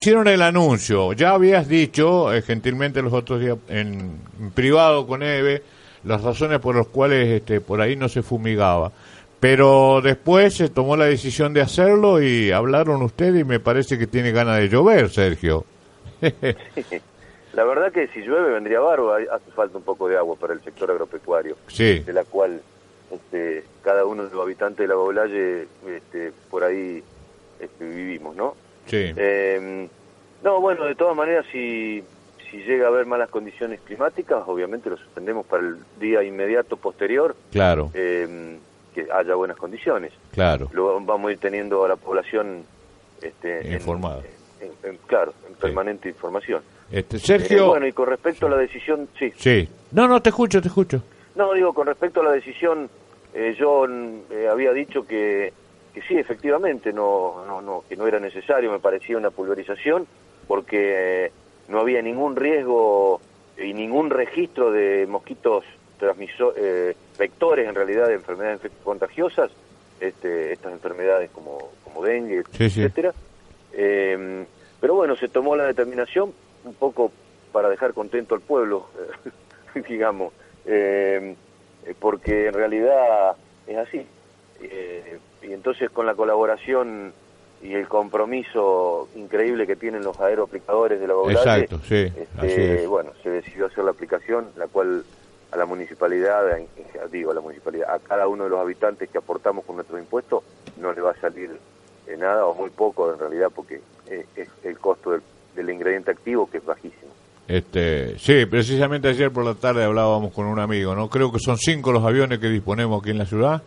Hicieron el anuncio. Ya habías dicho, eh, gentilmente los otros días, en, privado con Eve, las razones por las cuales este, por ahí no se fumigaba. Pero después se tomó la decisión de hacerlo y hablaron ustedes y me parece que tiene ganas de llover, Sergio. la verdad que si llueve vendría barro, hace falta un poco de agua para el sector agropecuario, sí. de la cual este, cada uno de los habitantes de la Boblaye este, por ahí este, vivimos, ¿no? Sí. Eh, no, bueno, de todas maneras, si, si llega a haber malas condiciones climáticas, obviamente lo suspendemos para el día inmediato posterior. Claro. Eh, que haya buenas condiciones. Claro. Luego vamos a ir teniendo a la población este, informada. claro, en permanente información. Este, Sergio. Eh, bueno, y con respecto a la decisión, sí. Sí. No, no, te escucho, te escucho. No, digo, con respecto a la decisión, eh, yo había dicho que que sí, efectivamente, no, no, no, que no era necesario, me parecía una pulverización, porque eh, no había ningún riesgo y ningún registro de mosquitos transmisores, eh, vectores en realidad de enfermedades contagiosas, este, estas enfermedades como, como dengue, etcétera. Em, pero bueno, se tomó la determinación un poco para dejar contento al pueblo, digamos, em, porque en realidad es así. Eh, y entonces con la colaboración y el compromiso increíble que tienen los aeroaplicadores de la Bogotá, este, bueno, se decidió hacer la aplicación, la cual a la municipalidad, digo a la municipalidad, a cada uno de los habitantes que aportamos con nuestro impuesto, no le va a salir nada o muy poco en realidad porque es el costo del, del ingrediente activo que es bajísimo. Este, sí, precisamente ayer por la tarde hablábamos con un amigo, ¿no? Creo que son cinco los aviones que disponemos aquí en la ciudad.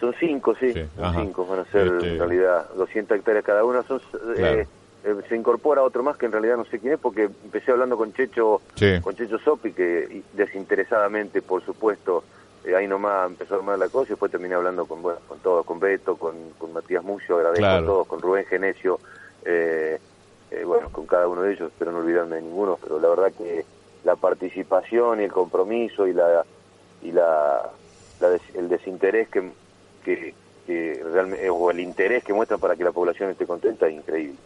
Son cinco, sí, son cinco, van a ser en este, realidad 200 hectáreas cada una. Son, eh, eh, se incorpora otro más que en realidad no sé quién es, porque empecé hablando con Checho, con Checho Sopi, que desinteresadamente, por supuesto, eh, ahí nomás empezó a armar la cosa y después terminé hablando con bueno, con todos, con Beto, con, con Matías Mucio, agradezco a todos, con Rubén Genesio, bueno, con cada uno de ellos, espero no olvidarme de ninguno, pero la verdad que la participación y el compromiso y la y la, el desinterés que que, realmente, o el interés que muestran para que la población esté contenta es increíble.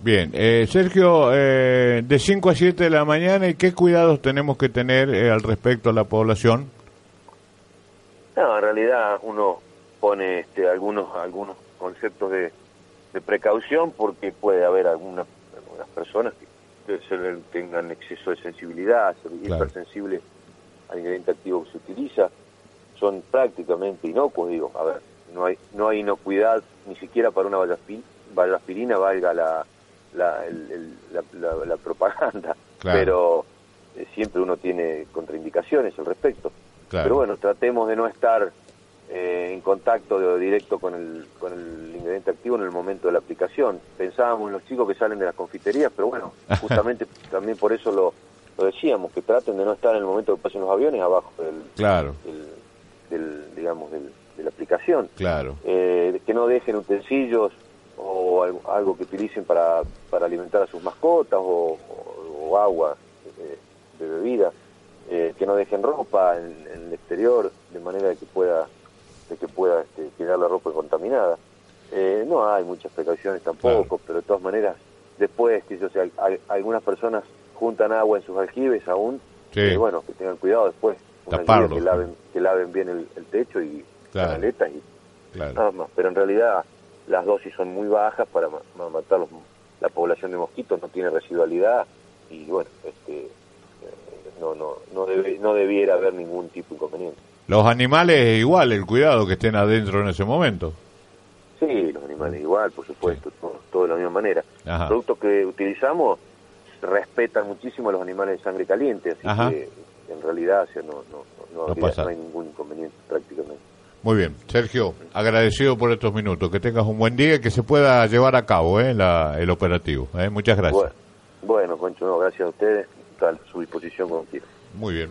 Bien, eh, Sergio, eh, de 5 a 7 de la mañana, ¿y qué cuidados tenemos que tener eh, al respecto a la población? No, en realidad uno pone este, algunos algunos conceptos de, precaución porque puede haber algunas algunas personas que, tengan exceso de sensibilidad, ser hipersensibles al ingrediente activo que se utiliza son prácticamente inocuos, digo, a ver, no hay, no hay inocuidad ni siquiera para una valaspirina, valga la, la, la, propaganda, pero eh, siempre uno tiene contraindicaciones al respecto. Pero bueno, tratemos de no estar eh, en contacto directo con el, con el ingrediente activo en el momento de la aplicación. Pensábamos en los chicos que salen de las confiterías, pero bueno, justamente también por eso lo, lo decíamos, que traten de no estar en el momento que pasen los aviones abajo del, claro. del digamos del, de la aplicación. Claro. Eh, que no dejen utensilios o algo, que utilicen para, para alimentar a sus mascotas o, agua eh, de bebida. Eh, que no dejen ropa en, el exterior de manera de que pueda de que pueda este, quedar la ropa contaminada. No hay muchas precauciones tampoco pero de todas maneras después que yo sea algunas personas juntan agua en sus aljibes aún bueno que tengan cuidado después que laven, que laven bien el, techo y la maleta y nada más. Pero en realidad las dosis son muy bajas para matar la población de mosquitos, no tiene residualidad y bueno, este, eh, no, no, no, no debiera haber ningún tipo de inconveniente. Los animales igual, el cuidado que estén adentro en ese momento. Sí, los animales igual, por supuesto, todo, de la misma manera. Los productos que utilizamos respetan muchísimo a los animales de sangre caliente, así que en realidad no, no, no, hay ningún inconveniente prácticamente. Muy bien, Sergio, agradecido por estos minutos. Que tengas un buen día y que se pueda llevar a cabo ¿eh? el operativo. ¿eh? Muchas gracias. Bueno, bueno Concho, gracias a ustedes. Está a su disposición como quieran. Muy bien.